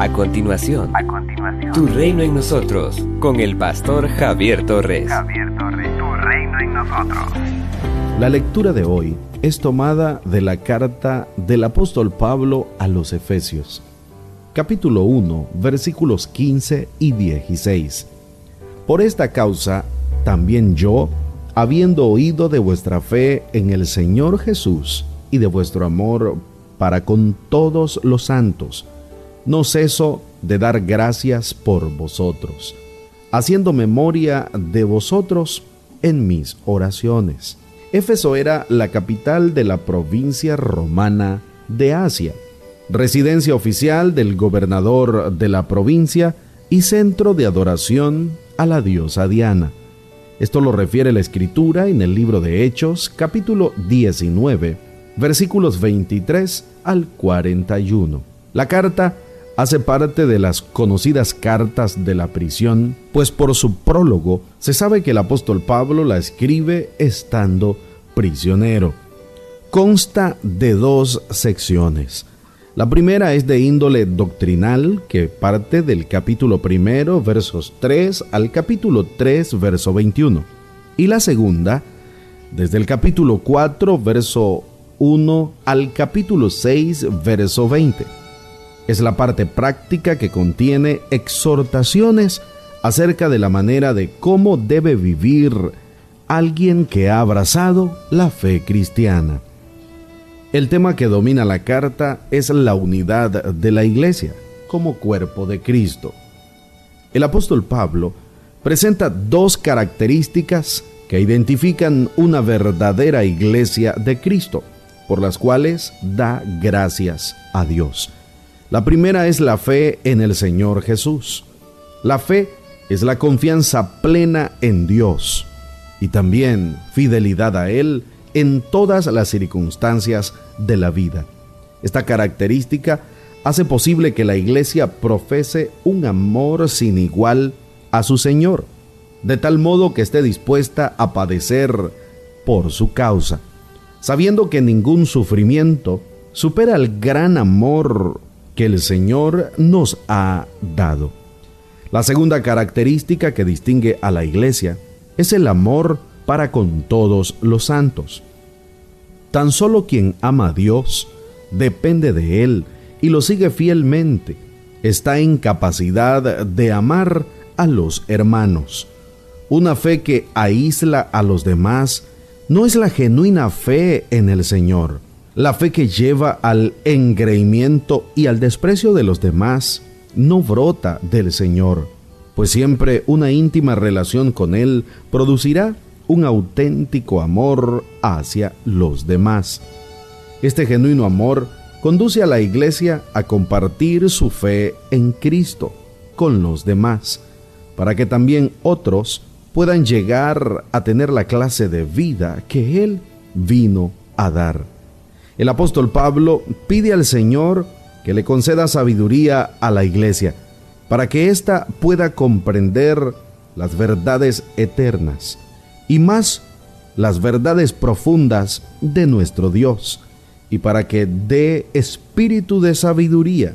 A continuación, a continuación, Tu reino en nosotros, con el pastor Javier Torres. Javier Torres, Tu reino en nosotros. La lectura de hoy es tomada de la carta del apóstol Pablo a los Efesios, capítulo 1, versículos 15 y 16. Por esta causa, también yo, habiendo oído de vuestra fe en el Señor Jesús y de vuestro amor para con todos los santos, no ceso de dar gracias por vosotros, haciendo memoria de vosotros en mis oraciones. Éfeso era la capital de la provincia romana de Asia, residencia oficial del gobernador de la provincia y centro de adoración a la diosa Diana. Esto lo refiere la escritura en el libro de Hechos, capítulo 19, versículos 23 al 41. La carta hace parte de las conocidas cartas de la prisión, pues por su prólogo se sabe que el apóstol Pablo la escribe estando prisionero. Consta de dos secciones. La primera es de índole doctrinal, que parte del capítulo primero, versos 3 al capítulo 3, verso 21. Y la segunda, desde el capítulo 4, verso 1 al capítulo 6, verso 20 es la parte práctica que contiene exhortaciones acerca de la manera de cómo debe vivir alguien que ha abrazado la fe cristiana. El tema que domina la carta es la unidad de la iglesia como cuerpo de Cristo. El apóstol Pablo presenta dos características que identifican una verdadera iglesia de Cristo, por las cuales da gracias a Dios. La primera es la fe en el Señor Jesús. La fe es la confianza plena en Dios y también fidelidad a Él en todas las circunstancias de la vida. Esta característica hace posible que la iglesia profese un amor sin igual a su Señor, de tal modo que esté dispuesta a padecer por su causa, sabiendo que ningún sufrimiento supera el gran amor que el Señor nos ha dado. La segunda característica que distingue a la iglesia es el amor para con todos los santos. Tan solo quien ama a Dios depende de Él y lo sigue fielmente, está en capacidad de amar a los hermanos. Una fe que aísla a los demás no es la genuina fe en el Señor. La fe que lleva al engreimiento y al desprecio de los demás no brota del Señor, pues siempre una íntima relación con Él producirá un auténtico amor hacia los demás. Este genuino amor conduce a la iglesia a compartir su fe en Cristo con los demás, para que también otros puedan llegar a tener la clase de vida que Él vino a dar. El apóstol Pablo pide al Señor que le conceda sabiduría a la iglesia para que ésta pueda comprender las verdades eternas y más las verdades profundas de nuestro Dios y para que dé espíritu de sabiduría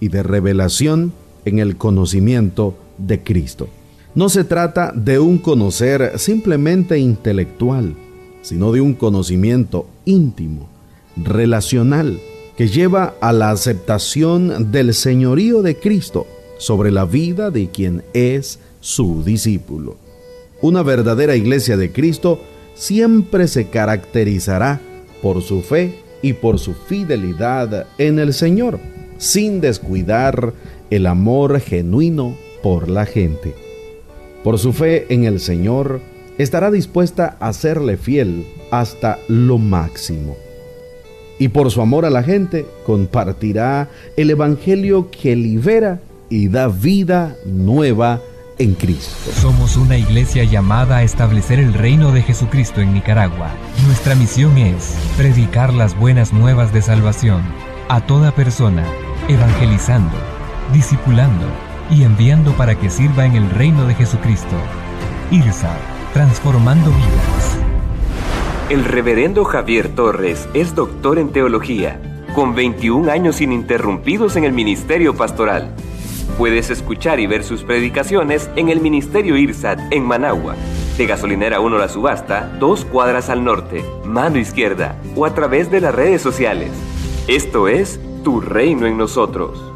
y de revelación en el conocimiento de Cristo. No se trata de un conocer simplemente intelectual, sino de un conocimiento íntimo relacional que lleva a la aceptación del señorío de Cristo sobre la vida de quien es su discípulo. Una verdadera iglesia de Cristo siempre se caracterizará por su fe y por su fidelidad en el Señor, sin descuidar el amor genuino por la gente. Por su fe en el Señor, estará dispuesta a serle fiel hasta lo máximo y por su amor a la gente compartirá el Evangelio que libera y da vida nueva en Cristo. Somos una iglesia llamada a establecer el reino de Jesucristo en Nicaragua. Nuestra misión es predicar las buenas nuevas de salvación a toda persona, evangelizando, discipulando y enviando para que sirva en el reino de Jesucristo. IRSA, transformando vidas. El reverendo Javier Torres es doctor en teología, con 21 años ininterrumpidos en el ministerio pastoral. Puedes escuchar y ver sus predicaciones en el Ministerio IRSAT en Managua, de Gasolinera 1 La Subasta, dos cuadras al norte, mano izquierda, o a través de las redes sociales. Esto es Tu Reino en Nosotros.